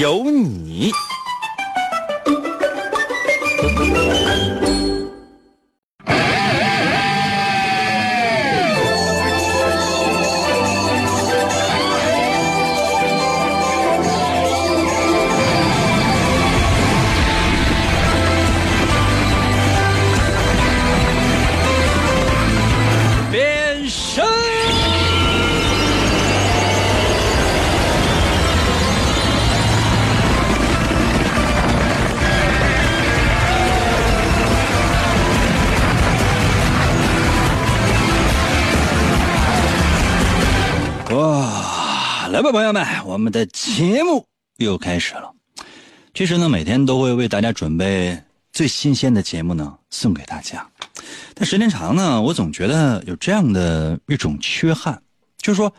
有你。朋友们，我们的节目又开始了。其实呢，每天都会为大家准备最新鲜的节目呢，送给大家。但时间长呢，我总觉得有这样的一种缺憾，就是说，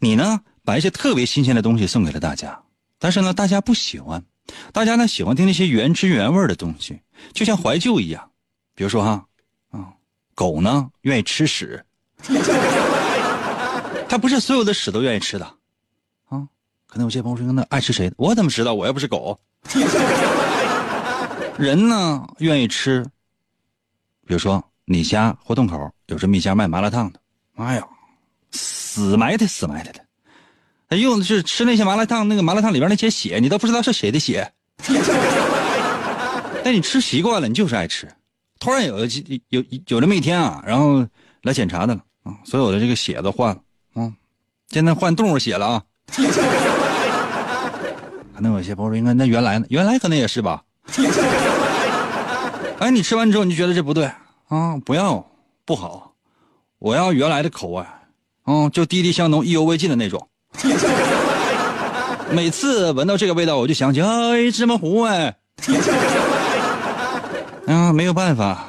你呢把一些特别新鲜的东西送给了大家，但是呢，大家不喜欢，大家呢喜欢听那些原汁原味的东西，就像怀旧一样。比如说哈，啊，狗呢愿意吃屎，它不是所有的屎都愿意吃的，可能有些朋友说那爱吃谁的？我怎么知道？我又不是狗。人呢愿意吃，比如说你家胡同口有这么一家卖麻辣烫的，哎呀，死埋汰死埋汰的，他用的是吃那些麻辣烫，那个麻辣烫里边那些血，你都不知道是谁的血。但你吃习惯了，你就是爱吃。突然有有有这么一天啊，然后来检查的了啊，所有的这个血都换了啊，现在换动物血了啊。可能有些朋友说，应该那原来呢？原来可能也是吧。哎，你吃完之后你就觉得这不对啊，不要不好，我要原来的口味，嗯，就滴滴香浓、意犹未尽的那种。每次闻到这个味道，我就想起哎芝麻糊哎。啊，没有办法，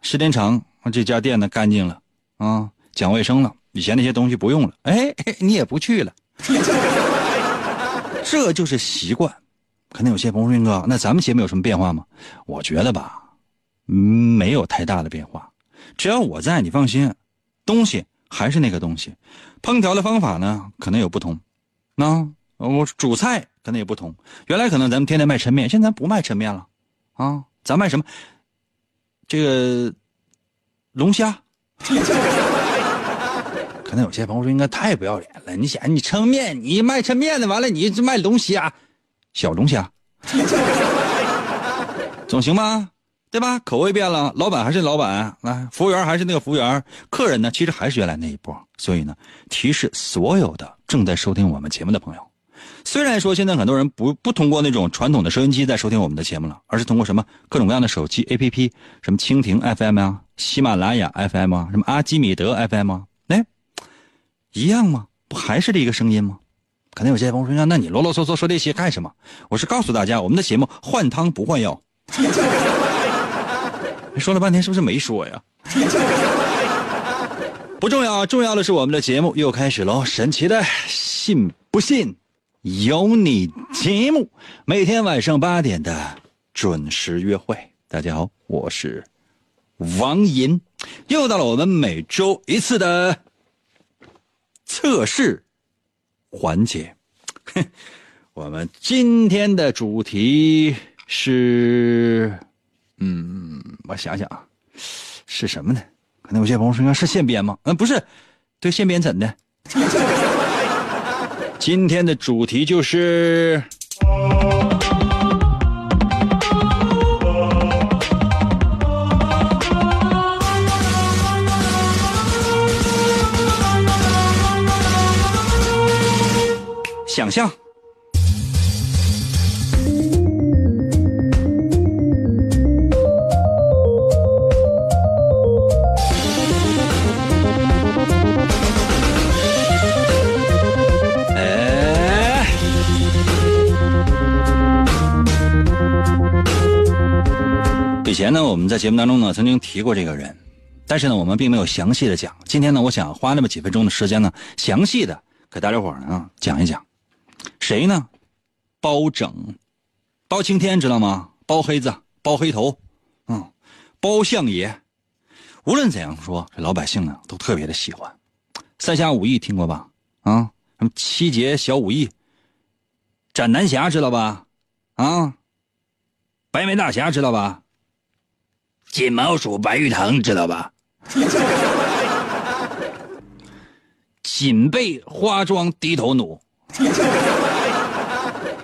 时间长，这家店呢干净了啊，讲卫生了，以前那些东西不用了，哎，你也不去了，这就是习惯。可能有些朋友说：“云哥，那咱们节目有什么变化吗？”我觉得吧，没有太大的变化。只要我在，你放心，东西还是那个东西，烹调的方法呢可能有不同，那我煮菜可能也不同。原来可能咱们天天卖抻面，现在咱不卖抻面了啊，咱卖什么？这个龙虾，可能有些朋友说应该太不要脸了。你想，你抻面，你卖抻面的，完了你这卖龙虾，小龙虾，总行吧？对吧？口味变了，老板还是老板，来，服务员还是那个服务员，客人呢，其实还是原来那一波。所以呢，提示所有的正在收听我们节目的朋友。虽然说现在很多人不不通过那种传统的收音机在收听我们的节目了，而是通过什么各种各样的手机 APP，什么蜻蜓 FM 啊、喜马拉雅 FM 啊、什么阿基米德 FM 啊，一样吗？不还是这一个声音吗？可能有些朋友说：“那你啰啰嗦嗦说这些干什么？”我是告诉大家，我们的节目换汤不换药。说了半天是不是没说呀？不重要，重要的是我们的节目又开始喽！神奇的，信不信？有你节目，每天晚上八点的准时约会。大家好，我是王银，又到了我们每周一次的测试环节。我们今天的主题是，嗯，我想想啊，是什么呢？可能有些朋友说是现编吗？嗯，不是，对，现编怎的？今天的主题就是想象。哎，以前呢，我们在节目当中呢曾经提过这个人，但是呢，我们并没有详细的讲。今天呢，我想花那么几分钟的时间呢，详细的给大家伙呢讲一讲，谁呢？包拯，包青天知道吗？包黑子，包黑头，嗯，包相爷。无论怎样说，这老百姓呢都特别的喜欢。三侠五义听过吧？啊，什么七劫小五义，斩南侠知道吧？啊，白眉大侠知道吧？金毛鼠白玉堂知道吧？锦 被花妆低头努，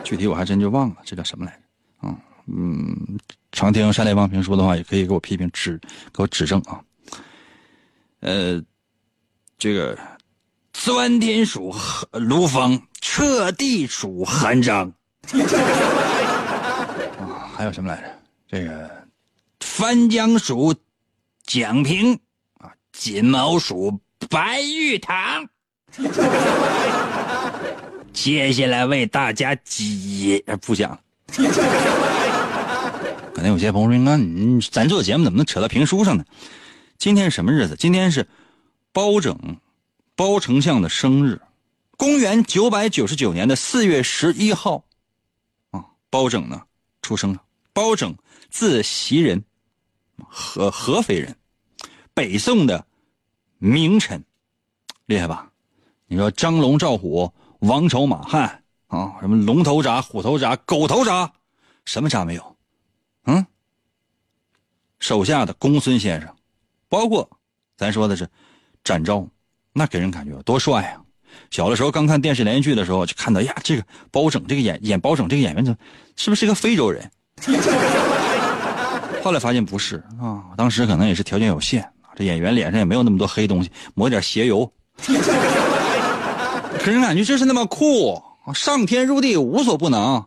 具体我还真就忘了，这叫什么来着？啊，嗯，常听山雷帮评书的话，也可以给我批评指，给我指正啊。呃，这个钻天鼠卢芳，彻地鼠韩章，啊，还有什么来着？这个翻江鼠蒋平啊，金毛鼠白玉堂。接下来为大家解不讲。可能有些朋友说：“那你咱做节目怎么能扯到评书上呢？”今天什么日子？今天是包拯，包丞相的生日，公元九百九十九年的四月十一号，啊，包拯呢出生了。包拯字袭人，合合肥人，北宋的名臣，厉害吧？你说张龙赵虎、王朝马汉啊，什么龙头铡、虎头铡、狗头铡，什么铡没有？嗯，手下的公孙先生。包括，咱说的是展昭，那给人感觉多帅啊！小的时候刚看电视连续剧的时候，就看到呀，这个包拯这个演演包拯这个演员，怎是不是个非洲人？后来发现不是啊，当时可能也是条件有限，这演员脸上也没有那么多黑东西，抹点鞋油，给人感觉就是那么酷，上天入地无所不能。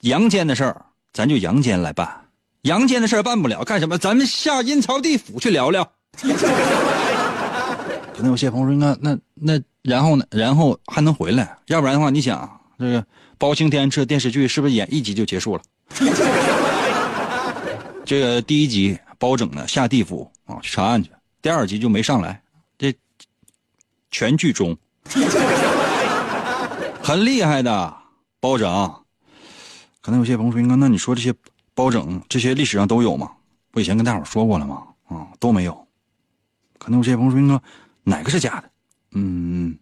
阳间的事儿，咱就阳间来办。阳间的事儿办不了，干什么？咱们下阴曹地府去聊聊。可能有些朋友说：“那那那，然后呢？然后还能回来？要不然的话，你想这个包青天这电视剧是不是演一集就结束了？这个第一集包拯呢下地府啊去查案去，第二集就没上来。这全剧终，很厉害的包拯。可能有些朋友说：“那你说这些？”包拯这些历史上都有吗？我以前跟大伙说过了吗？啊，都没有。可能有些朋友说，哪个是假的？嗯，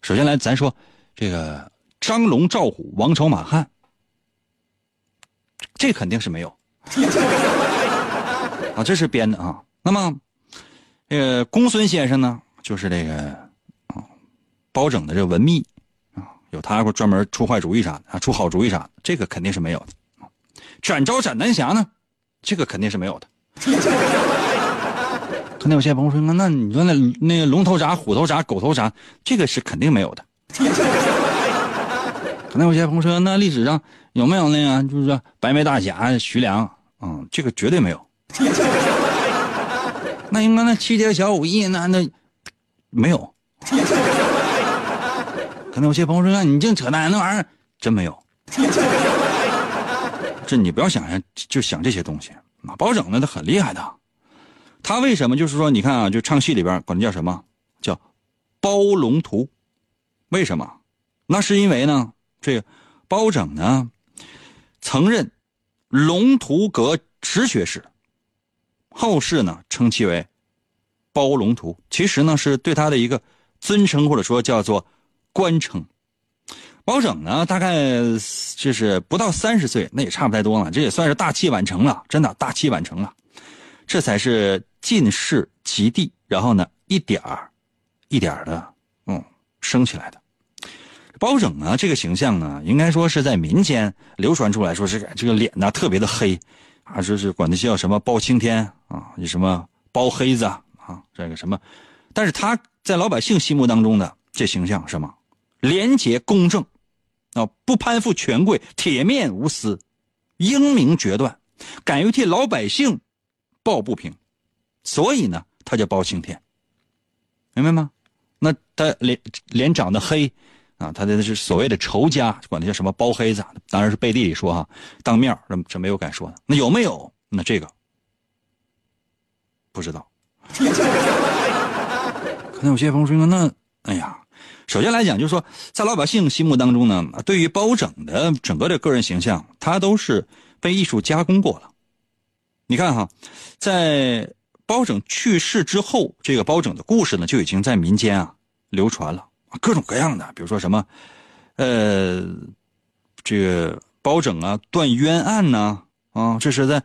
首先来，咱说这个张龙赵虎王朝马汉，这肯定是没有。啊，这是编的啊。那么，这个公孙先生呢，就是这个啊，包拯的这文秘，有他会专门出坏主意啥的啊，出好主意啥的，这个肯定是没有的。展昭、斩南侠呢？这个肯定是没有的。可能有些朋友说：“那你说那那个龙头铡、虎头铡、狗头铡，这个是肯定没有的。”可能有些朋友说：“那历史上有没有那个，就是说白眉大侠徐良？嗯，这个绝对没有。那应该那七节小五义那那没有。可能有些朋友说：“你净扯淡，那玩意儿真没有。”这你不要想想，就想这些东西。那包拯呢，他很厉害的。他为什么就是说，你看啊，就唱戏里边管他叫什么？叫包龙图。为什么？那是因为呢，这个包拯呢，曾任龙图阁直学士，后世呢称其为包龙图。其实呢，是对他的一个尊称，或者说叫做官称。包拯呢，大概就是不到三十岁，那也差不太多了。这也算是大器晚成了，真的大器晚成了。这才是进士及第，然后呢，一点儿一点儿的，嗯，升起来的。包拯呢，这个形象呢，应该说是在民间流传出来，说是这个脸呢特别的黑，啊，说是管他叫什么包青天啊，什么包黑子啊，这个什么，但是他在老百姓心目当中的这形象是吗，廉洁公正。啊，不攀附权贵，铁面无私，英明决断，敢于替老百姓抱不平，所以呢，他叫包青天，明白吗？那他脸脸长得黑，啊，他的是所谓的仇家，管他叫什么包黑子，当然是背地里说哈，当面这没有敢说的。那有没有？那这个不知道。可能有些朋友说，那哎呀，首先来讲，就是说，在老百姓心目当中呢，对于包拯的整个的个人形象，他都是被艺术加工过了。你看哈，在包拯去世之后，这个包拯的故事呢，就已经在民间啊流传了，各种各样的，比如说什么，呃，这个包拯啊断冤案呐，啊，这是在。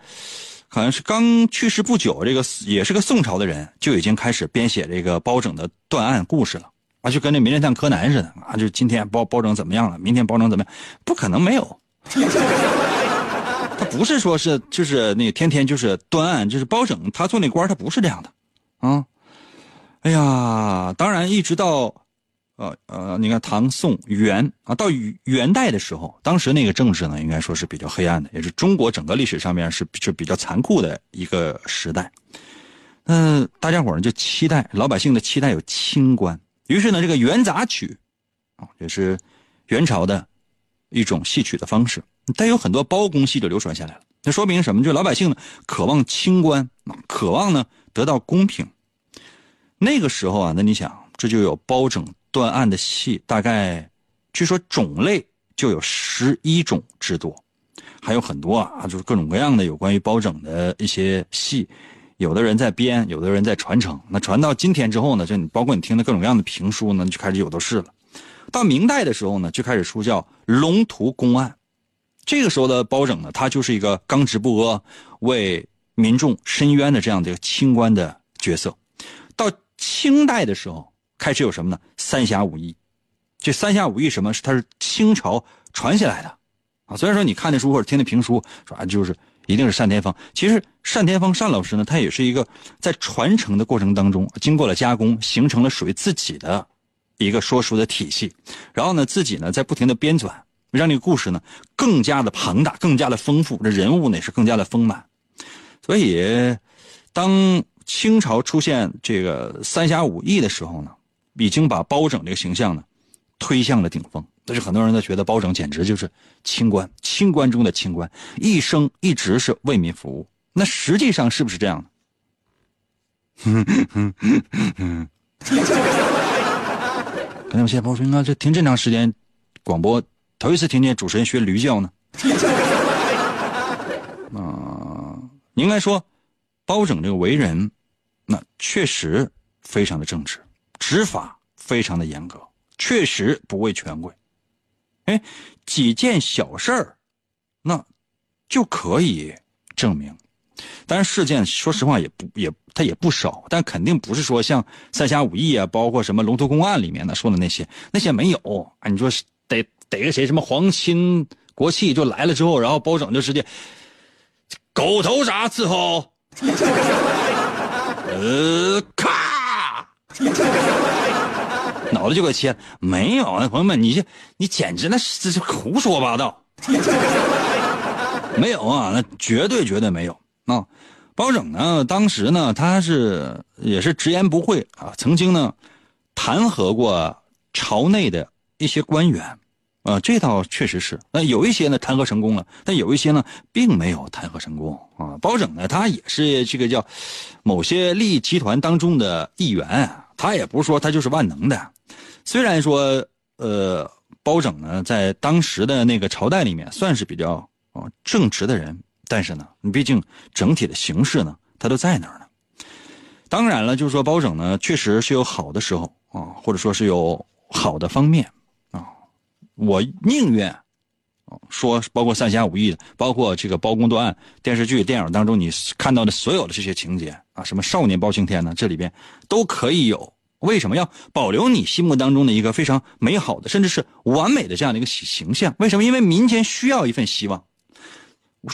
好像是刚去世不久，这个也是个宋朝的人，就已经开始编写这个包拯的断案故事了啊，就跟那名侦探柯南似的啊，就今天包包拯怎么样了，明天包拯怎么样？不可能没有，他不是说是就是那天天就是断案，就是包拯他做那官他不是这样的啊。哎呀，当然一直到。呃呃，你看唐宋元啊，到元代的时候，当时那个政治呢，应该说是比较黑暗的，也是中国整个历史上面是是比较残酷的一个时代。嗯，大家伙呢就期待老百姓的期待有清官，于是呢，这个元杂曲啊，也是元朝的一种戏曲的方式，但有很多包公戏就流传下来了。那说明什么？就老百姓呢渴望清官，渴望呢得到公平。那个时候啊，那你想，这就有包拯。断案的戏大概，据说种类就有十一种之多，还有很多啊，就是各种各样的有关于包拯的一些戏，有的人在编，有的人在传承。那传到今天之后呢，就你包括你听的各种各样的评书呢，就开始有的是了。到明代的时候呢，就开始出叫龙图公案，这个时候的包拯呢，他就是一个刚直不阿、为民众伸冤的这样的一个清官的角色。到清代的时候。开始有什么呢？三侠五义，这三侠五义什么？是它是清朝传下来的，啊，虽然说你看那书或者听那评书，说啊就是一定是单田芳。其实单田芳单老师呢，他也是一个在传承的过程当中，经过了加工，形成了属于自己的一个说书的体系。然后呢，自己呢在不停的编纂，让这个故事呢更加的庞大，更加的丰富，这人物呢也是更加的丰满。所以，当清朝出现这个三侠五义的时候呢。已经把包拯这个形象呢，推向了顶峰。但是很多人都觉得包拯简直就是清官，清官中的清官，一生一直是为民服务。那实际上是不是这样呢？可能有些朋友说：“啊，这听这么长时间广播，头一次听见主持人学驴叫呢。”啊，应该说，包拯这个为人，那确实非常的正直。执法非常的严格，确实不畏权贵。哎，几件小事儿，那就可以证明。但是事件，说实话也不也他也不少，但肯定不是说像三侠五义啊，包括什么龙图公案里面的说的那些，那些没有啊。你说逮逮个谁，什么皇亲国戚就来了之后，然后包拯就直接狗头铡伺候，呃，咔。脑子就给切，没有那朋友们，你这你简直那是是胡说八道，没有啊，那绝对绝对没有啊！包拯呢，当时呢，他是也是直言不讳啊，曾经呢弹劾过朝内的一些官员啊，这倒确实是。那有一些呢弹劾成功了，但有一些呢并没有弹劾成功啊。包拯呢，他也是这个叫某些利益集团当中的一员。他也不是说他就是万能的，虽然说，呃，包拯呢在当时的那个朝代里面算是比较啊正直的人，但是呢，你毕竟整体的形势呢，他都在那儿呢。当然了，就是说包拯呢确实是有好的时候啊，或者说是有好的方面啊。我宁愿说，包括三侠五义的，包括这个包公断案电视剧、电影当中你看到的所有的这些情节。啊，什么少年包青天呢？这里边都可以有。为什么要保留你心目当中的一个非常美好的，甚至是完美的这样的一个形象？为什么？因为民间需要一份希望。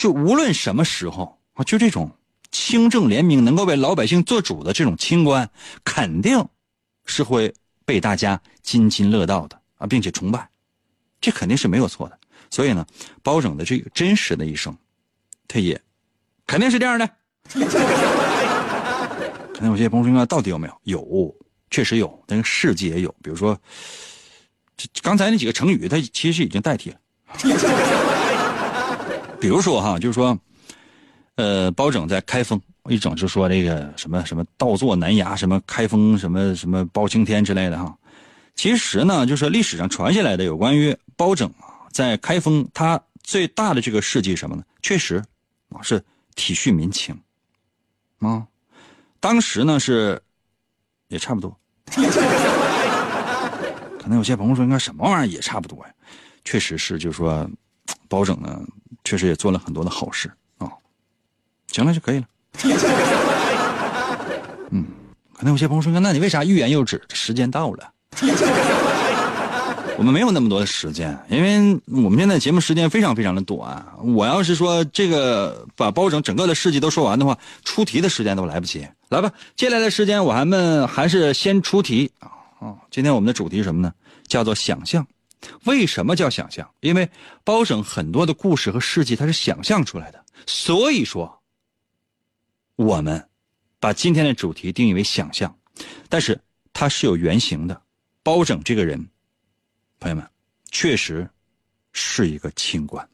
就无论什么时候啊，就这种清正廉明、能够为老百姓做主的这种清官，肯定是会被大家津津乐道的啊，并且崇拜，这肯定是没有错的。所以呢，包拯的这个真实的一生，他也肯定是这样的。可能有些朋友说，到底有没有？有，确实有，但是事迹也有。比如说，这刚才那几个成语，它其实已经代替了。比如说哈，就是说，呃，包拯在开封一整就说这个什么什么倒坐南崖，什么开封什么什么包青天之类的哈。其实呢，就是历史上传下来的有关于包拯啊，在开封他最大的这个事迹什么呢？确实啊是体恤民情啊。当时呢是也差不多，可能有些朋友说应该什么玩意儿也差不多呀。确实是，就是说包拯呢，确实也做了很多的好事啊。行了就可以了。嗯，可能有些朋友说，那你为啥欲言又止？时间到了，我们没有那么多的时间，因为我们现在节目时间非常非常的短。我要是说这个把包拯整个的事迹都说完的话，出题的时间都来不及。来吧，接下来的时间我们还是先出题啊啊！今天我们的主题是什么呢？叫做想象。为什么叫想象？因为包拯很多的故事和事迹他是想象出来的，所以说。我们把今天的主题定义为想象，但是它是有原型的。包拯这个人，朋友们，确实是一个清官。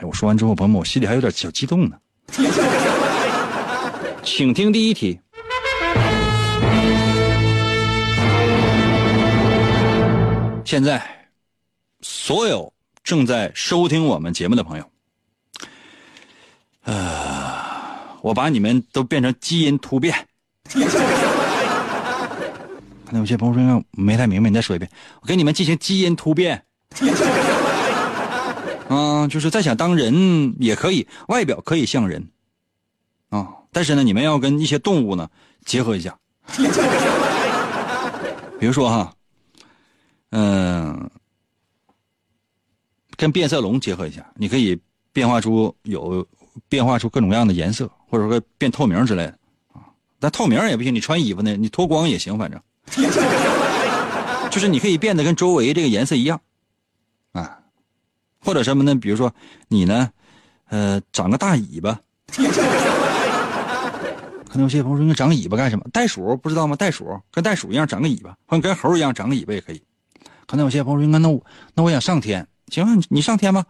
哎，我说完之后，朋友们，我心里还有点小激动呢。请听第一题。现在，所有正在收听我们节目的朋友，呃。我把你们都变成基因突变。可能有些朋友说没太明白，你再说一遍。我给你们进行基因突变。啊，就是再想当人也可以，外表可以像人。啊，但是呢，你们要跟一些动物呢结合一下。比如说哈，嗯，跟变色龙结合一下，你可以变化出有变化出各种各样的颜色。或者说变透明之类的啊，但透明也不行，你穿衣服呢，你脱光也行，反正 就是你可以变得跟周围这个颜色一样啊，或者什么呢？比如说你呢，呃，长个大尾巴，可能有些朋友说你长尾巴干什么？袋鼠不知道吗？袋鼠跟袋鼠一样长个尾巴，或者跟猴一样长个尾巴也可以。可能有些朋友说那我那我想上天，行，你上天吧，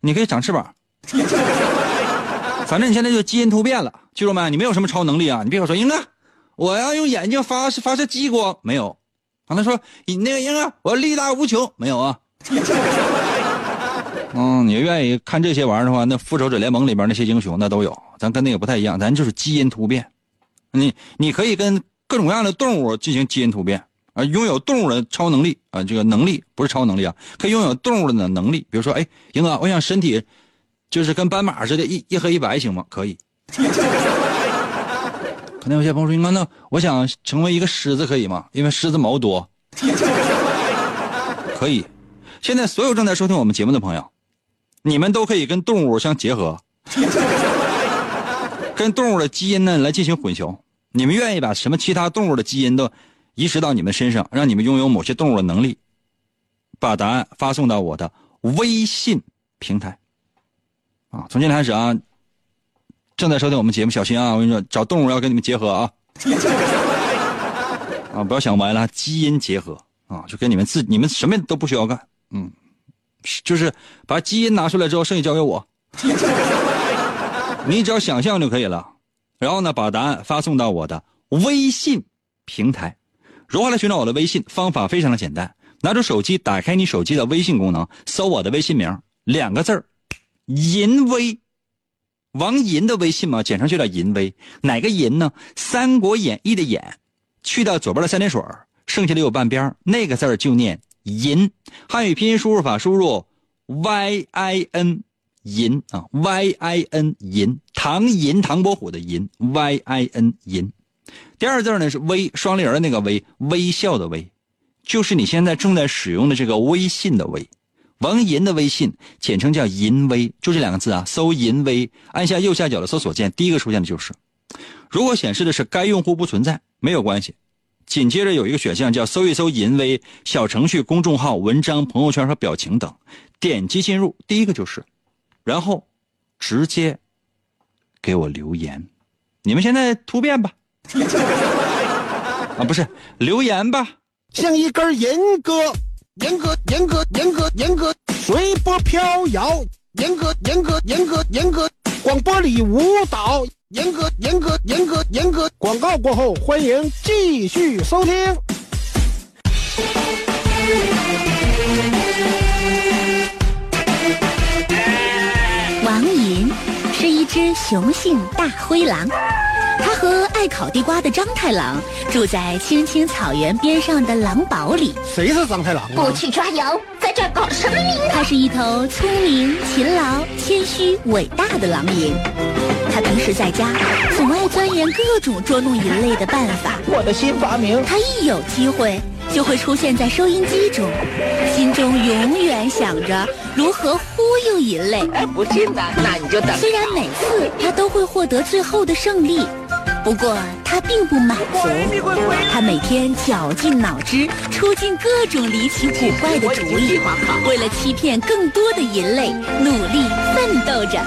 你可以长翅膀。反正你现在就基因突变了，记住没？你没有什么超能力啊！你别跟我说英哥，我要用眼睛发射发射激光，没有。完了说你那个英哥，我力大无穷，没有啊。嗯，你愿意看这些玩意儿的话，那复仇者联盟里边那些英雄那都有，咱跟那个不太一样，咱就是基因突变。你你可以跟各种各样的动物进行基因突变啊，拥有动物的超能力啊，这个能力不是超能力啊，可以拥有动物的能力。比如说，哎，英哥，我想身体。就是跟斑马似的，一一黑一白，行吗？可以。可能有些朋友说：“那我想成为一个狮子，可以吗？因为狮子毛多。”可以。现在所有正在收听我们节目的朋友，你们都可以跟动物相结合，跟动物的基因呢来进行混淆。你们愿意把什么其他动物的基因都移植到你们身上，让你们拥有某些动物的能力？把答案发送到我的微信平台。啊，从今天开始啊，正在收听我们节目，小心啊！我跟你说，找动物要跟你们结合啊！啊，不要想歪了，基因结合啊，就跟你们自你们什么都不需要干，嗯，就是把基因拿出来之后，剩下交给我，你只要想象就可以了。然后呢，把答案发送到我的微信平台。如何来寻找我的微信？方法非常的简单，拿出手机，打开你手机的微信功能，搜我的微信名，两个字儿。淫威，王银的微信嘛，简称就叫银威。哪个银呢？《三国演义》的演，去掉左边的三点水，剩下的有半边那个字就念银。汉语拼音输入法输入 y i n 银啊，y i n 银，唐寅唐伯虎的寅 y i n 银。第二字呢是微，双立人那个微，微笑的微，就是你现在正在使用的这个微信的微。王银的微信简称叫银微，就这两个字啊。搜银微，按下右下角的搜索键，第一个出现的就是。如果显示的是该用户不存在，没有关系。紧接着有一个选项叫搜一搜银微小程序、公众号、文章、朋友圈和表情等，点击进入，第一个就是，然后直接给我留言。你们现在突变吧，啊不是留言吧，像一根银哥。严格，严格，严格，严格，随波飘摇。严格，严格，严格，严格，广播里舞蹈。严格严格严格严格。广告过后，欢迎继续收听。王银是一只雄性大灰狼，它和爱烤地瓜的张太郎住在青青草原边上的狼堡里。谁是张太郎啊不？去抓羊，在这搞什么名堂？他是一头聪明、勤劳、谦虚、伟大的狼银。它平时在家总爱钻研各种捉弄人类的办法。我的新发明，他一有机会就会出现在收音机中，心中永远想着如何忽悠人类。哎，不信呢，那你就等。虽然每次他都会获得最后的胜利，不过他并不满足。他每天绞尽脑汁，出尽各种离奇古怪的主意，为了欺骗更多的人类，努力奋斗着。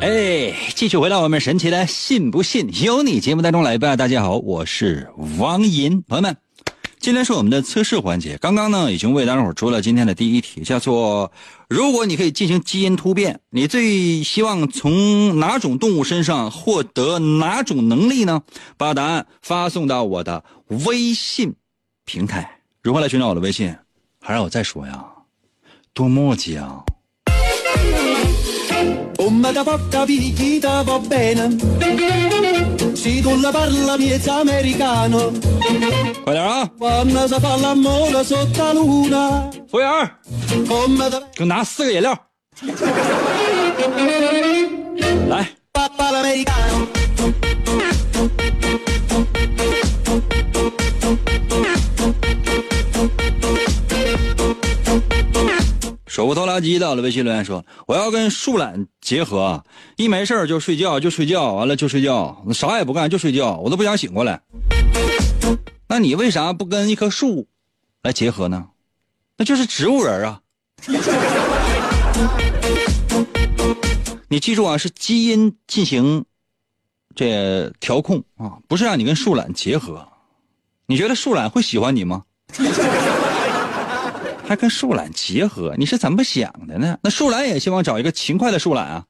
哎，继续回到我们神奇的“信不信由你”节目当中来吧。大家好，我是王银，朋友们，今天是我们的测试环节。刚刚呢，已经为大家伙儿出了今天的第一题，叫做“如果你可以进行基因突变，你最希望从哪种动物身上获得哪种能力呢？”把答案发送到我的微信平台。如何来寻找我的微信？还让我再说呀？多磨叽啊！快点啊！服务员，给拿四个饮料。来。手不拖拉机到了微信留言说：“我要跟树懒结合，一没事就睡觉，就睡觉，完了就睡觉，啥也不干就睡觉，我都不想醒过来。那你为啥不跟一棵树来结合呢？那就是植物人啊！你记住啊，是基因进行这调控啊，不是让你跟树懒结合。你觉得树懒会喜欢你吗？”还跟树懒结合，你是怎么想的呢？那树懒也希望找一个勤快的树懒啊。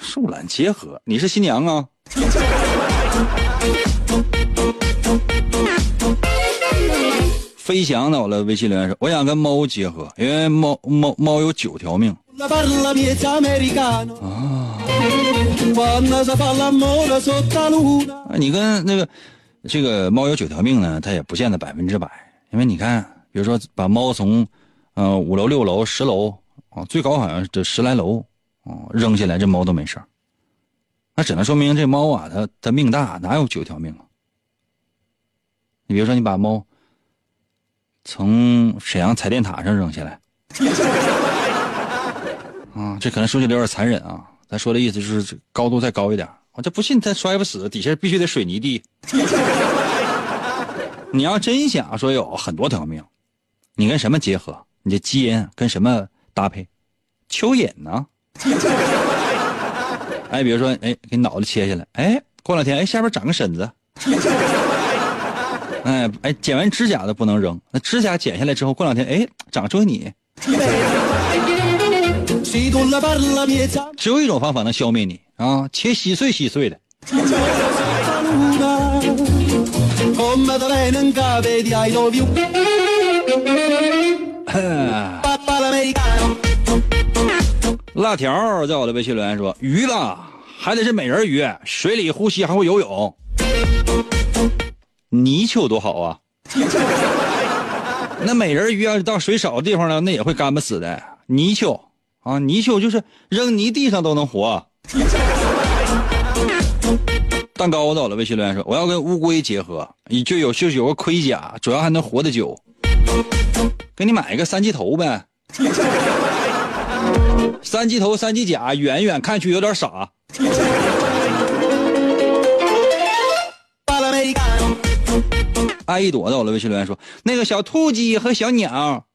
树懒结合，你是新娘啊？飞翔到了微信留言说：“我想跟猫结合，因为猫猫猫有九条命。啊，你跟那个这个猫有九条命呢，它也不见得百分之百，因为你看，比如说把猫从呃五楼、六楼、十楼啊，最高好像这十来楼啊扔下来，这猫都没事那只能说明这猫啊，它它命大，哪有九条命啊？你比如说，你把猫从沈阳彩电塔上扔下来，啊，这可能说起来有点残忍啊。咱说的意思就是高度再高一点，我这不信它摔不死，底下必须得水泥地。你要真想说有很多条命，你跟什么结合？你这基因跟什么搭配？蚯蚓呢？哎，比如说，哎，给你脑袋切下来，哎，过两天，哎，下边长个身子。哎哎，剪完指甲的不能扔，那指甲剪下来之后，过两天，哎，长出你。只有一种方法能消灭你啊，切稀碎稀碎的。辣条在我的微信留言说：“鱼吧，还得是美人鱼，水里呼吸还会游泳。泥鳅多好啊！那美人鱼要是到水少的地方呢，那也会干巴死的。泥鳅啊，泥鳅就是扔泥地上都能活。蛋糕在我的微信留言说：我要跟乌龟结合，就有就是有个盔甲，主要还能活得久。给你买一个三级头呗。”三级头、三级甲，远远看去有点傻。爱一朵到了微信留言说：“那个小兔鸡和小鸟。”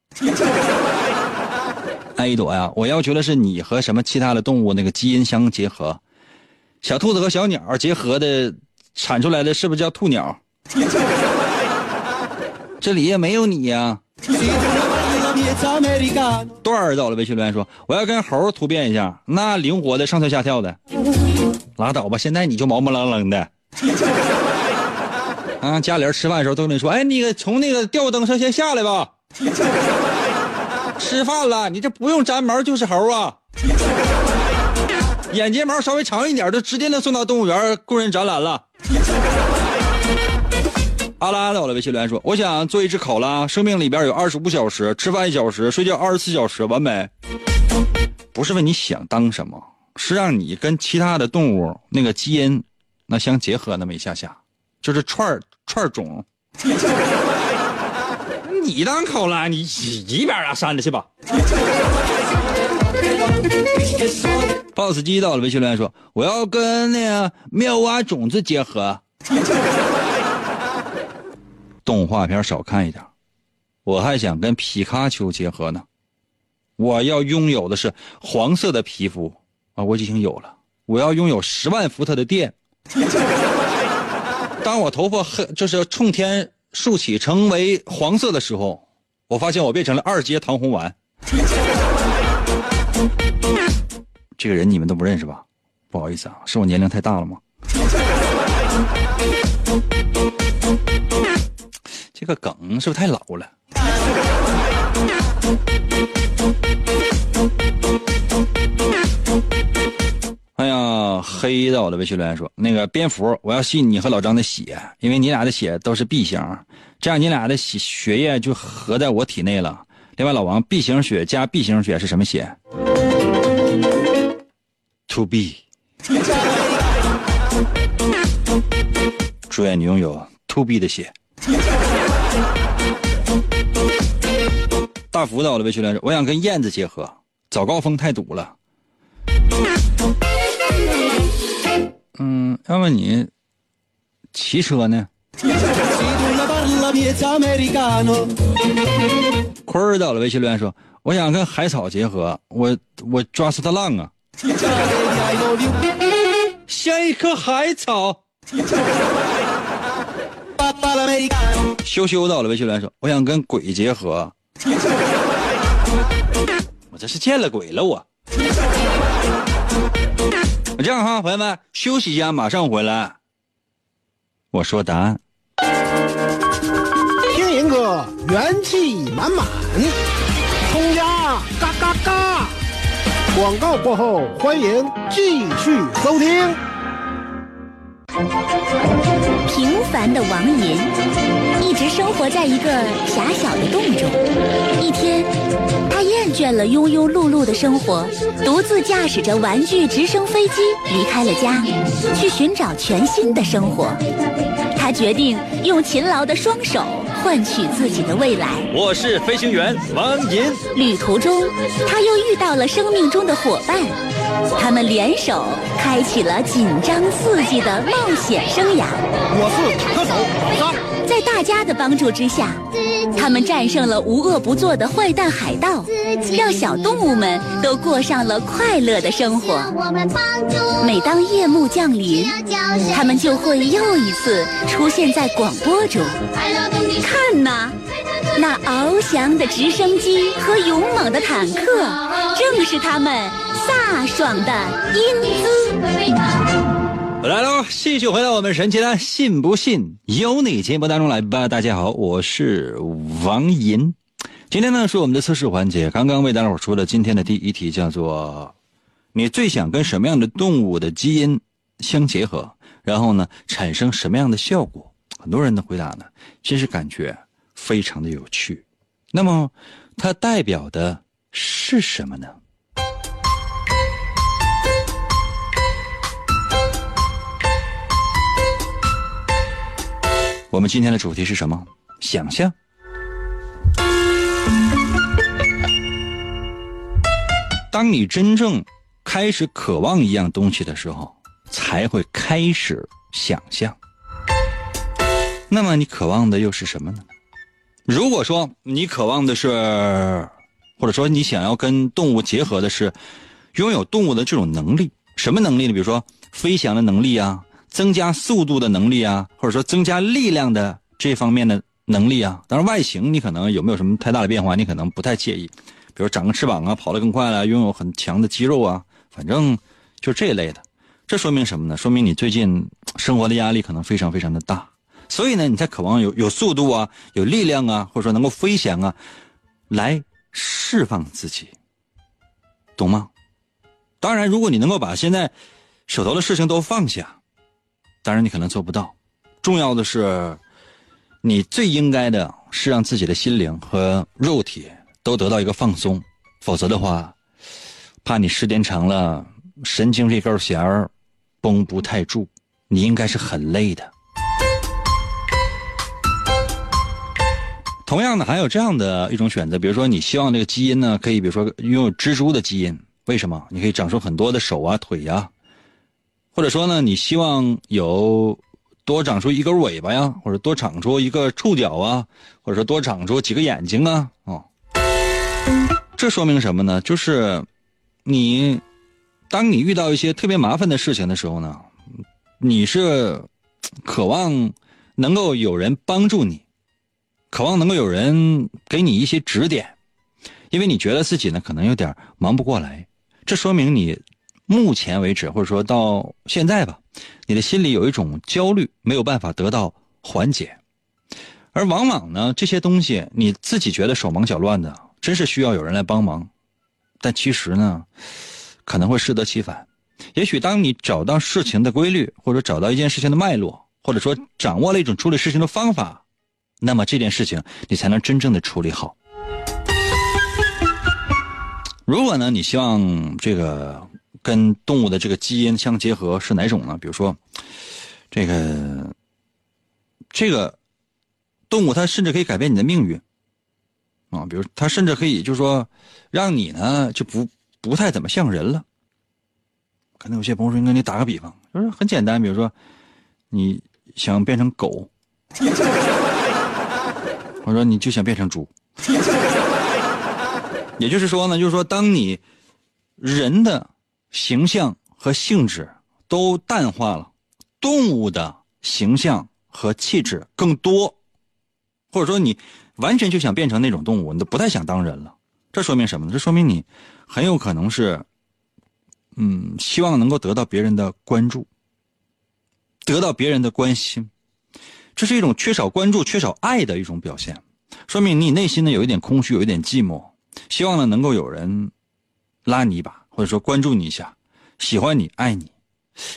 爱一朵呀，我要求的是你和什么其他的动物那个基因相结合，小兔子和小鸟结合的产出来的是不是叫兔鸟？这里也没有你呀、americano. 段儿到了微信留言说：“我要跟猴突变一下，那灵活的上蹿下跳的，拉倒吧！现在你就毛毛愣愣的。啊，家里人吃饭的时候都跟你说：‘哎，那个从那个吊灯上先下来吧。’吃饭了，你这不用粘毛就是猴啊！眼睫毛稍微长一点，就直接能送到动物园供人展览了。”阿拉到了微信留言说：“我想做一只考拉，生命里边有二十五小时，吃饭一小时，睡觉二十四小时，完美。不是问你想当什么，是让你跟其他的动物那个基因那相结合那么一下下，就是串串种。你当考拉，你一边啊扇着去吧。Boss 机到了维修留言说：我要跟那个妙蛙种子结合。”动画片少看一点，我还想跟皮卡丘结合呢。我要拥有的是黄色的皮肤啊，我已经有了。我要拥有十万伏特的电。当我头发黑，就是冲天竖起成为黄色的时候，我发现我变成了二阶唐红丸。这个人你们都不认识吧？不好意思啊，是我年龄太大了吗？这个梗是不是太老了？哎呀，黑的我的微信留言说，那个蝙蝠，我要吸你和老张的血，因为你俩的血都是 B 型，这样你俩的血血液就合在我体内了。另外，老王，B 型血加 B 型血是什么血？To be。祝愿你拥有 To B 的血。大福到了，微信来说，我想跟燕子结合。早高峰太堵了。嗯，要问你骑车呢？坤儿到了，微信留言说，我想跟海草结合。我我抓死他浪啊！像一棵海草。羞羞到了，微信留言说，我想跟鬼结合。我这是见了鬼了，我。我这样哈，朋友们休息一下，马上回来。我说答案。听银哥元气满满，冲呀嘎嘎嘎！广告过后，欢迎继续收听。平凡的王银一直生活在一个狭小的洞中。一天，他厌倦了庸庸碌碌的生活，独自驾驶着玩具直升飞机离开了家，去寻找全新的生活。他决定用勤劳的双手换取自己的未来。我是飞行员王银。旅途中，他又遇到了生命中的伙伴，他们联手开启了紧张刺激的冒险生涯。我是坦克手老张。在大家的帮助之下，他们战胜了无恶不作的坏蛋海盗，让小动物们都过上了快乐的生活。每当夜幕降临，他们就会又一次出现在广播中。看呐，那翱翔的直升机和勇猛的坦克，正是他们飒爽的英姿。我来喽，继续回到我们神奇的“信不信由你”节目当中来吧。大家好，我是王银。今天呢是我们的测试环节，刚刚为大家伙说的今天的第一题叫做：你最想跟什么样的动物的基因相结合？然后呢产生什么样的效果？很多人的回答呢，真是感觉非常的有趣。那么它代表的是什么呢？我们今天的主题是什么？想象。当你真正开始渴望一样东西的时候，才会开始想象。那么你渴望的又是什么呢？如果说你渴望的是，或者说你想要跟动物结合的是，拥有动物的这种能力，什么能力呢？比如说飞翔的能力啊。增加速度的能力啊，或者说增加力量的这方面的能力啊。当然，外形你可能有没有什么太大的变化，你可能不太介意，比如长个翅膀啊，跑得更快了，拥有很强的肌肉啊，反正就这一类的。这说明什么呢？说明你最近生活的压力可能非常非常的大，所以呢，你才渴望有有速度啊，有力量啊，或者说能够飞翔啊，来释放自己，懂吗？当然，如果你能够把现在手头的事情都放下，当然你可能做不到。重要的是，你最应该的是让自己的心灵和肉体都得到一个放松，否则的话，怕你时间长了，神经这根弦儿。绷不太住，你应该是很累的。同样的，还有这样的一种选择，比如说你希望这个基因呢，可以比如说拥有蜘蛛的基因，为什么？你可以长出很多的手啊、腿呀，或者说呢，你希望有多长出一根尾巴呀，或者多长出一个触角啊，或者说多长出几个眼睛啊，哦，这说明什么呢？就是你。当你遇到一些特别麻烦的事情的时候呢，你是渴望能够有人帮助你，渴望能够有人给你一些指点，因为你觉得自己呢可能有点忙不过来。这说明你目前为止或者说到现在吧，你的心里有一种焦虑，没有办法得到缓解。而往往呢，这些东西你自己觉得手忙脚乱的，真是需要有人来帮忙，但其实呢。可能会适得其反，也许当你找到事情的规律，或者找到一件事情的脉络，或者说掌握了一种处理事情的方法，那么这件事情你才能真正的处理好。如果呢，你希望这个跟动物的这个基因相结合是哪种呢？比如说，这个这个动物它甚至可以改变你的命运啊，比如它甚至可以就是说让你呢就不。不太怎么像人了，可能有些朋友说：“应你打个比方，就是很简单，比如说，你想变成狗，我说你就想变成猪，也就是说呢，就是说，当你人的形象和性质都淡化了，动物的形象和气质更多，或者说你完全就想变成那种动物，你都不太想当人了。这说明什么呢？这说明你。”很有可能是，嗯，希望能够得到别人的关注，得到别人的关心，这是一种缺少关注、缺少爱的一种表现，说明你内心呢有一点空虚，有一点寂寞，希望呢能够有人拉你一把，或者说关注你一下，喜欢你、爱你，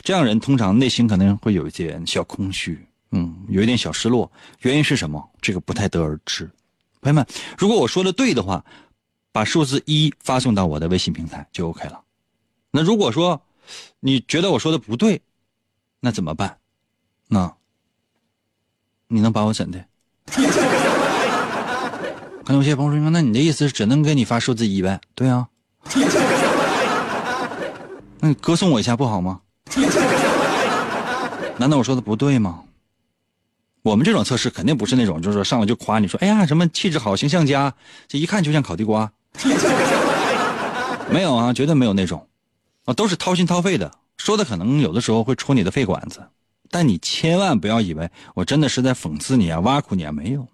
这样人通常内心可能会有一点小空虚，嗯，有一点小失落，原因是什么？这个不太得而知。朋友们，如果我说的对的话。把数字一发送到我的微信平台就 OK 了。那如果说你觉得我说的不对，那怎么办？那你能把我怎的？可能有些朋友说：“那你的意思是只能给你发数字一呗？”对啊。那你歌颂我一下不好吗？难道我说的不对吗？我们这种测试肯定不是那种，就是说上来就夸你说：“哎呀，什么气质好，形象佳，这一看就像烤地瓜。”没有啊，绝对没有那种，啊，都是掏心掏肺的说的，可能有的时候会戳你的肺管子，但你千万不要以为我真的是在讽刺你啊、挖苦你啊，没有，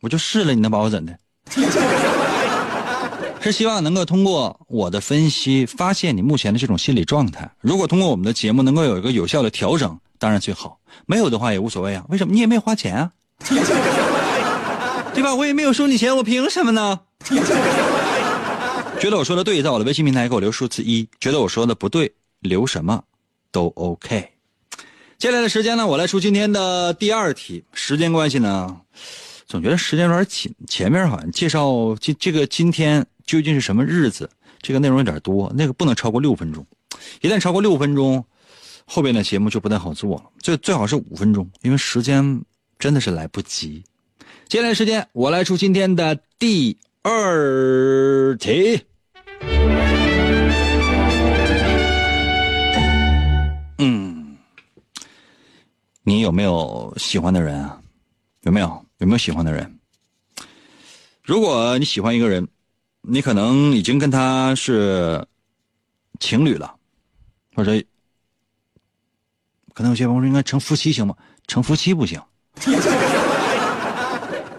我就试了，你能把我怎的？是希望能够通过我的分析，发现你目前的这种心理状态。如果通过我们的节目能够有一个有效的调整，当然最好；没有的话也无所谓啊。为什么？你也没花钱啊。对吧？我也没有收你钱，我凭什么呢？觉得我说的对，在我的微信平台给我留数字一；觉得我说的不对，留什么都 OK。接下来的时间呢，我来出今天的第二题。时间关系呢，总觉得时间有点紧。前面好像介绍今这个今天究竟是什么日子，这个内容有点多，那个不能超过六分钟。一旦超过六分钟，后边的节目就不太好做了。最最好是五分钟，因为时间真的是来不及。接下来时间，我来出今天的第二题。嗯，你有没有喜欢的人啊？有没有？有没有喜欢的人？如果你喜欢一个人，你可能已经跟他是情侣了，或者可能有些朋友说应该成夫妻行吗？成夫妻不行。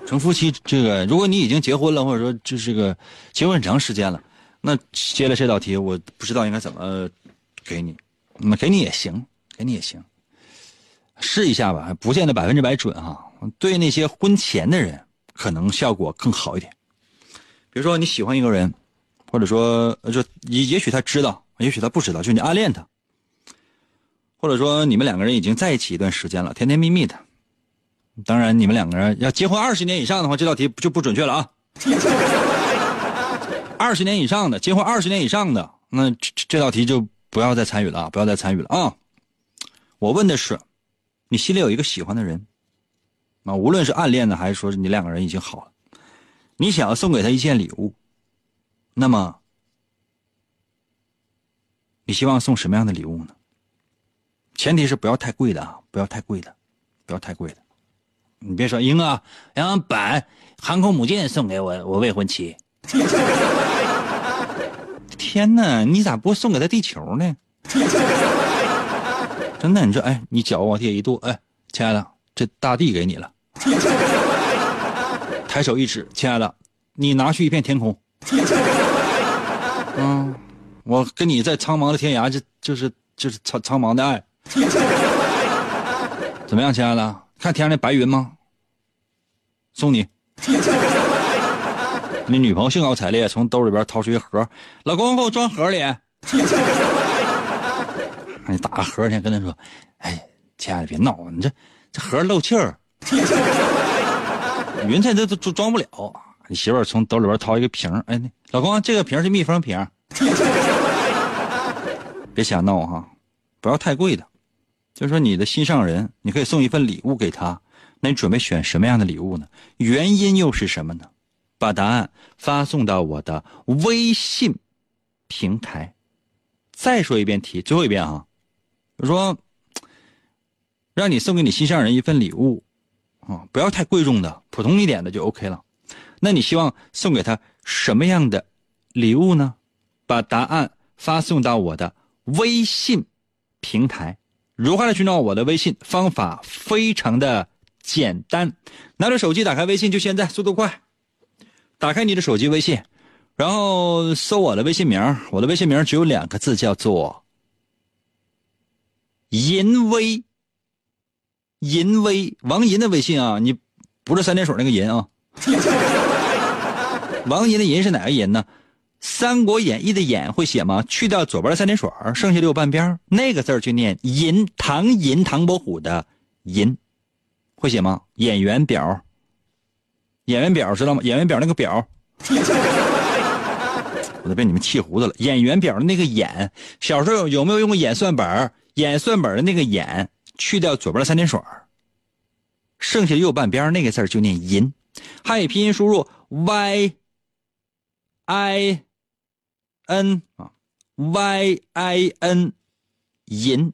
成夫妻，这个如果你已经结婚了，或者说就是个结婚很长时间了，那接了这道题，我不知道应该怎么给你，那给你也行，给你也行，试一下吧，不见得百分之百准哈。对那些婚前的人，可能效果更好一点。比如说你喜欢一个人，或者说就也许他知道，也许他不知道，就你暗恋他，或者说你们两个人已经在一起一段时间了，甜甜蜜蜜的。当然，你们两个人要结婚二十年以上的话，这道题就不准确了啊。二十年以上的，结婚二十年以上的，那这这道题就不要再参与了啊！不要再参与了啊！我问的是，你心里有一个喜欢的人，啊，无论是暗恋的，还是说是你两个人已经好了，你想要送给他一件礼物，那么，你希望送什么样的礼物呢？前提是不要太贵的啊，不要太贵的，不要太贵的。你别说，英啊，让把航空母舰送给我我未婚妻。天哪，你咋不送给他地球呢？真的，你说，哎，你脚往地下一跺，哎，亲爱的，这大地给你了。抬手一指，亲爱的，你拿去一片天空。嗯，我跟你在苍茫的天涯，就就是就是苍苍茫的爱。怎么样，亲爱的？看天上的白云吗？送你。你女朋友兴高采烈从兜里边掏出一盒，老公给我装盒里。你打个盒先跟他说，哎，亲爱的别闹，你这这盒漏气儿。云彩这都装不了。你媳妇儿从兜里边掏一个瓶，哎，老公这个瓶是密封瓶。别瞎闹哈，不要太贵的。就说，你的心上人，你可以送一份礼物给他。那你准备选什么样的礼物呢？原因又是什么呢？把答案发送到我的微信平台。再说一遍题，最后一遍啊，就说让你送给你心上人一份礼物啊，不要太贵重的，普通一点的就 OK 了。那你希望送给他什么样的礼物呢？把答案发送到我的微信平台。如何来寻找我的微信？方法非常的简单，拿着手机打开微信，就现在，速度快！打开你的手机微信，然后搜我的微信名。我的微信名只有两个字，叫做“银威”。银威，王银的微信啊，你不是三点水那个银啊。王银的银是哪个银呢？《三国演义》的演会写吗？去掉左边的三点水，剩下的有半边那个字就念银。唐银，唐伯虎的银，会写吗？演员表，演员表知道吗？演员表那个表，我都被你们气糊涂了。演员表的那个演，小时候有没有用过演算本？演算本的那个演，去掉左边的三点水，剩下右半边那个字就念银。汉语拼音输入 y i。n 啊，y i n，银，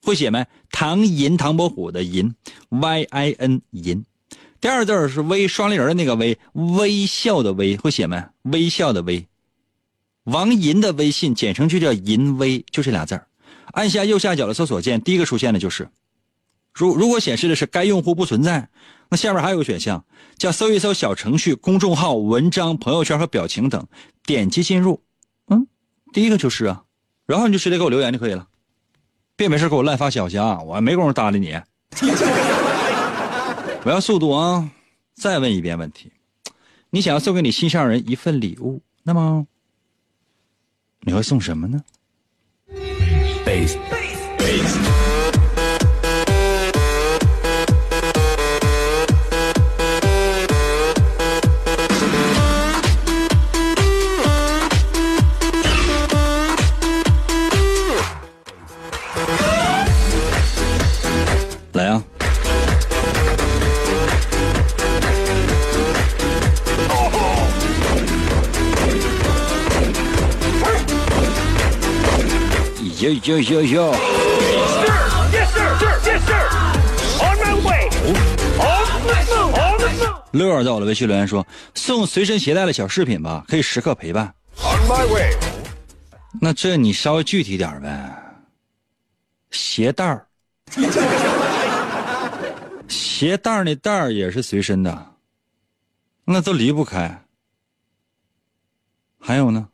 会写没？唐银，唐伯虎的银，y i n 银。第二字是微双立人的那个微，微笑的微，会写没？微笑的微。王银的微信简称就叫银微，就这俩字按下右下角的搜索键，第一个出现的就是。如如果显示的是该用户不存在，那下面还有个选项叫搜一搜小程序、公众号、文章、朋友圈和表情等，点击进入。嗯第一个就是啊，然后你就直接给我留言就可以了，别没事给我乱发消息啊，我还没工夫搭理你。我要速度啊！再问一遍问题，你想要送给你心上人一份礼物，那么你会送什么呢 Peace. Peace.？Yo yo yo yo！乐儿在我的微信留言说：“送随身携带的小饰品吧，可以时刻陪伴。”那这你稍微具体点呗。鞋带儿，鞋带儿那带儿也是随身的，那都离不开。还有呢，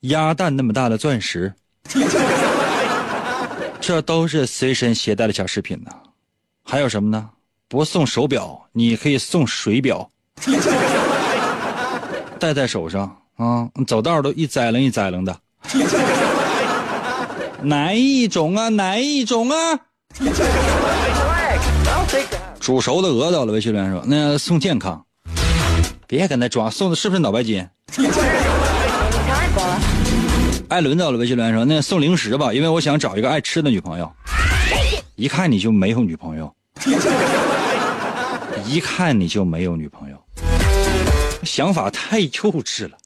鸭蛋那么大的钻石，这都是随身携带的小饰品呢。还有什么呢？不送手表，你可以送水表，戴在手上啊，走道都一栽楞一栽楞的。哪一种啊？哪一种啊？煮熟的鹅到了，微信留言说：“那送健康，别跟他装，送的是不是脑白金？”艾伦在我的，微信留言说：“那送零食吧，因为我想找一个爱吃的女朋友。”一看你就没有女朋友，一看你就没有女朋友，想法太幼稚了。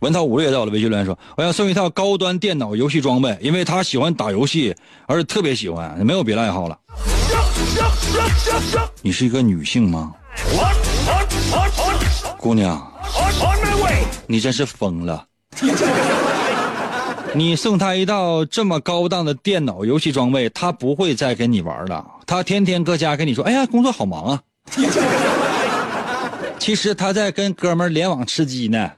文涛五月到了，微信留言说：“我要送一套高端电脑游戏装备，因为他喜欢打游戏，而且特别喜欢，没有别的爱好了。”你是一个女性吗？姑娘，你真是疯了！你送他一套这么高档的电脑游戏装备，他不会再跟你玩了。他天天搁家跟你说：“哎呀，工作好忙啊。” 其实他在跟哥们联网吃鸡呢。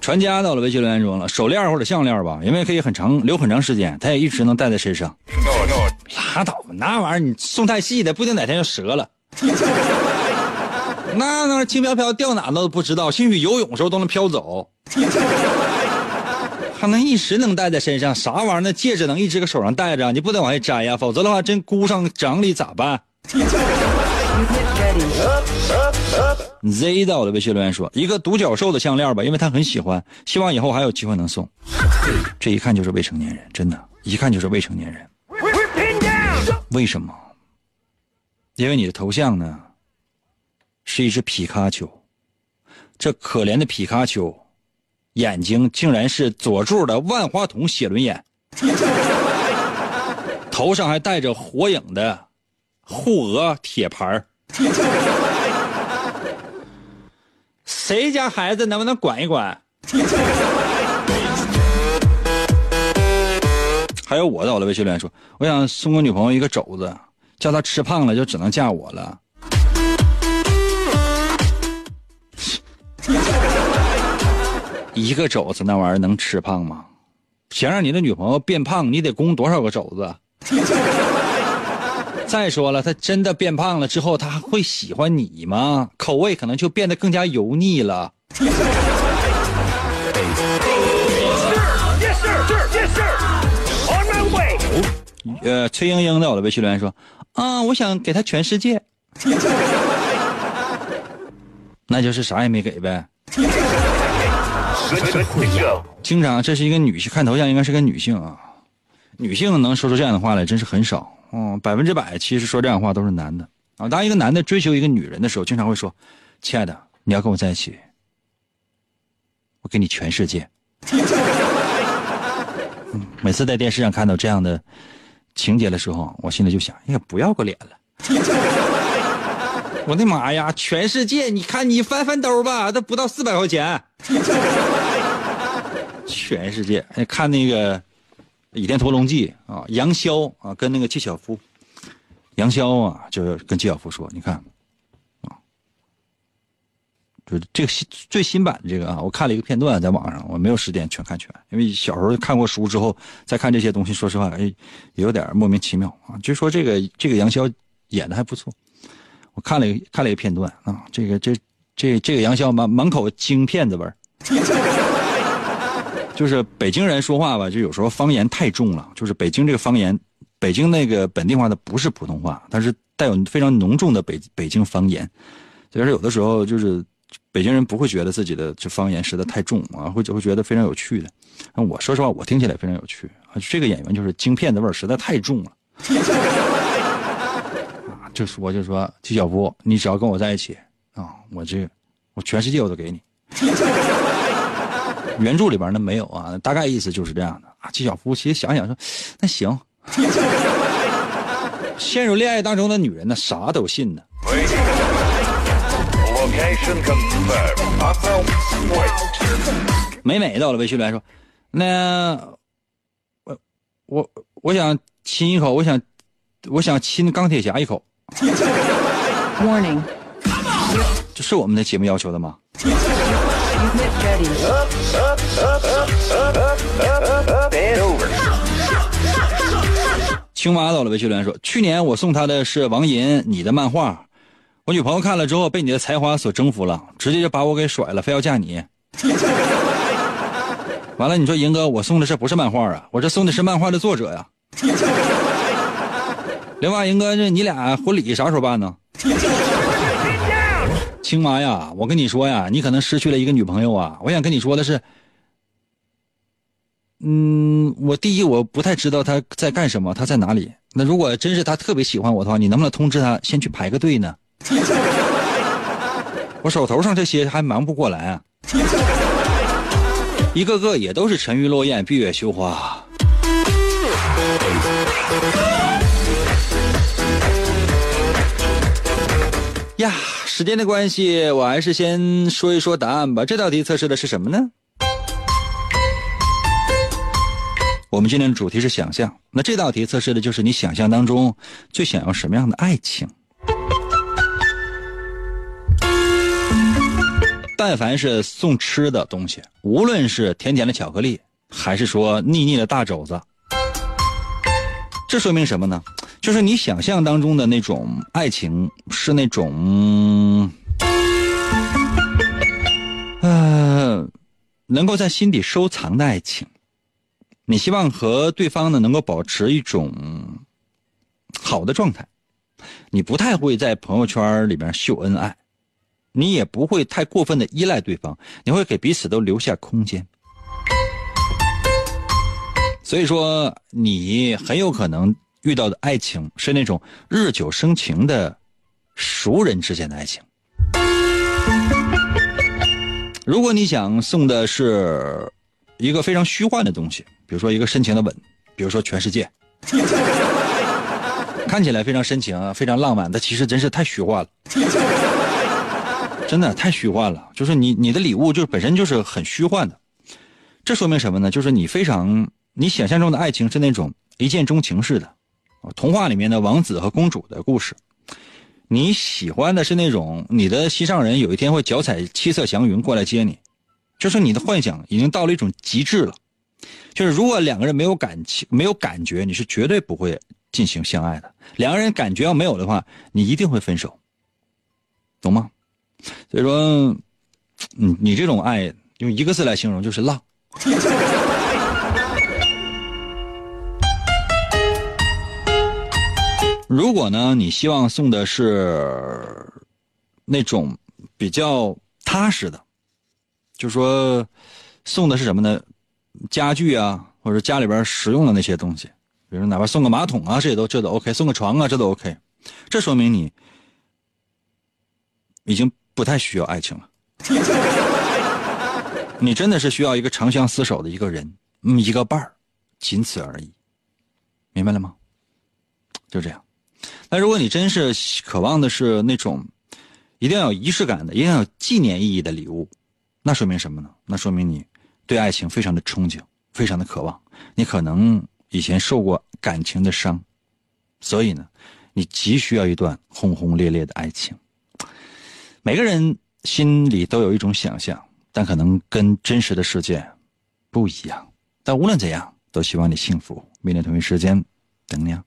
传家到了维修留言中了，手链或者项链吧，因为可以很长留很长时间，他也一直能戴在身上。拉倒吧，那玩意儿你送太细的，不定哪天就折了。那那轻飘飘掉哪都不知道，兴许游泳时候都能飘走，还能一直能戴在身上，啥玩意儿？那戒指能一直搁手上戴着，你不得往下摘呀，否则的话真箍上掌里咋办？Z 到的微信留言说，一个独角兽的项链吧，因为他很喜欢，希望以后还有机会能送。这一看就是未成年人，真的，一看就是未成年人。为什么？因为你的头像呢？是一只皮卡丘，这可怜的皮卡丘，眼睛竟然是佐助的万花筒写轮眼，头上还戴着火影的护额铁牌谁家孩子能不能管一管？还有我的，我的微信留言说，我想送我女朋友一个肘子，叫她吃胖了就只能嫁我了。一个肘子那玩意儿能吃胖吗？想让你的女朋友变胖，你得供多少个肘子？再说了，她真的变胖了之后，她还会喜欢你吗？口味可能就变得更加油腻了。呃，崔莺莺在我的微信留言说：“啊，我想给她全世界。” 那就是啥也没给呗。经常，这是一个女性，看头像应该是个女性啊。女性能说出这样的话来，真是很少。嗯，百分之百其实说这样的话都是男的啊。当一个男的追求一个女人的时候，经常会说：“亲爱的，你要跟我在一起，我给你全世界。”每次在电视上看到这样的情节的时候，我心里就想：哎呀，不要个脸了。我的妈呀！全世界，你看你翻翻兜吧，都不到四百块钱。全世界，看那个《倚天屠龙记》啊，杨逍啊，跟那个纪晓芙，杨逍啊，就跟纪晓芙说：“你看，啊，就这个新最新版的这个啊，我看了一个片段，在网上，我没有时间全看全，因为小时候看过书之后再看这些东西，说实话，哎，也有点莫名其妙啊。据说这个这个杨逍演的还不错。”看了看了一个片段啊，这个这这这个杨潇满满口京片子味儿，就是北京人说话吧，就有时候方言太重了。就是北京这个方言，北京那个本地话的不是普通话，但是带有非常浓重的北北京方言。所以说有的时候就是北京人不会觉得自己的这方言实在太重啊，会就会觉得非常有趣的。我说实话，我听起来非常有趣啊。这个演员就是京片子味儿实在太重了。就说就说纪晓芙，你只要跟我在一起啊，我这我全世界我都给你。原著里边呢没有啊，大概意思就是这样的啊。纪晓芙其实想想说，那行。陷入恋爱当中的女人呢，啥都信呢。美美到了微信来说，那我我我想亲一口，我想我想亲钢铁侠一口。Warning. 这是我们的节目要求的吗？青蛙到了，微信留言说：“去年我送他的是王银你的漫画，我女朋友看了之后被你的才华所征服了，直接就把我给甩了，非要嫁你。完了，你说银哥，我送的这不是漫画啊，我这送的是漫画的作者呀。另外，英哥，这你俩婚礼啥时候办呢？青蛙呀，我跟你说呀，你可能失去了一个女朋友啊。我想跟你说的是，嗯，我第一我不太知道她在干什么，她在哪里。那如果真是她特别喜欢我的话，你能不能通知她先去排个队呢？我手头上这些还忙不过来啊，一个个也都是沉鱼落雁、闭月羞花。呀，时间的关系，我还是先说一说答案吧。这道题测试的是什么呢？我们今天的主题是想象，那这道题测试的就是你想象当中最想要什么样的爱情。但凡是送吃的东西，无论是甜甜的巧克力，还是说腻腻的大肘子，这说明什么呢？就是你想象当中的那种爱情是那种，呃，能够在心底收藏的爱情。你希望和对方呢能够保持一种好的状态，你不太会在朋友圈里边秀恩爱，你也不会太过分的依赖对方，你会给彼此都留下空间。所以说，你很有可能遇到的爱情是那种日久生情的熟人之间的爱情。如果你想送的是一个非常虚幻的东西，比如说一个深情的吻，比如说全世界，看起来非常深情，非常浪漫，但其实真是太虚幻了，真的太虚幻了。就是你你的礼物就是本身就是很虚幻的，这说明什么呢？就是你非常你想象中的爱情是那种一见钟情似的，童话里面的王子和公主的故事。你喜欢的是那种你的心上人有一天会脚踩七色祥云过来接你，就是你的幻想已经到了一种极致了。就是如果两个人没有感情、没有感觉，你是绝对不会进行相爱的。两个人感觉要没有的话，你一定会分手，懂吗？所以说，你你这种爱用一个字来形容就是浪。如果呢，你希望送的是那种比较踏实的，就说送的是什么呢？家具啊，或者家里边实用的那些东西，比如哪怕送个马桶啊，这也都这都 OK，送个床啊，这都 OK。这说明你已经不太需要爱情了，你真的是需要一个长相厮守的一个人，嗯，一个伴儿，仅此而已，明白了吗？就这样。那如果你真是渴望的是那种一定要有仪式感的、一定要有纪念意义的礼物，那说明什么呢？那说明你对爱情非常的憧憬，非常的渴望。你可能以前受过感情的伤，所以呢，你急需要一段轰轰烈烈的爱情。每个人心里都有一种想象，但可能跟真实的世界不一样。但无论怎样，都希望你幸福。明天同一时间等你啊。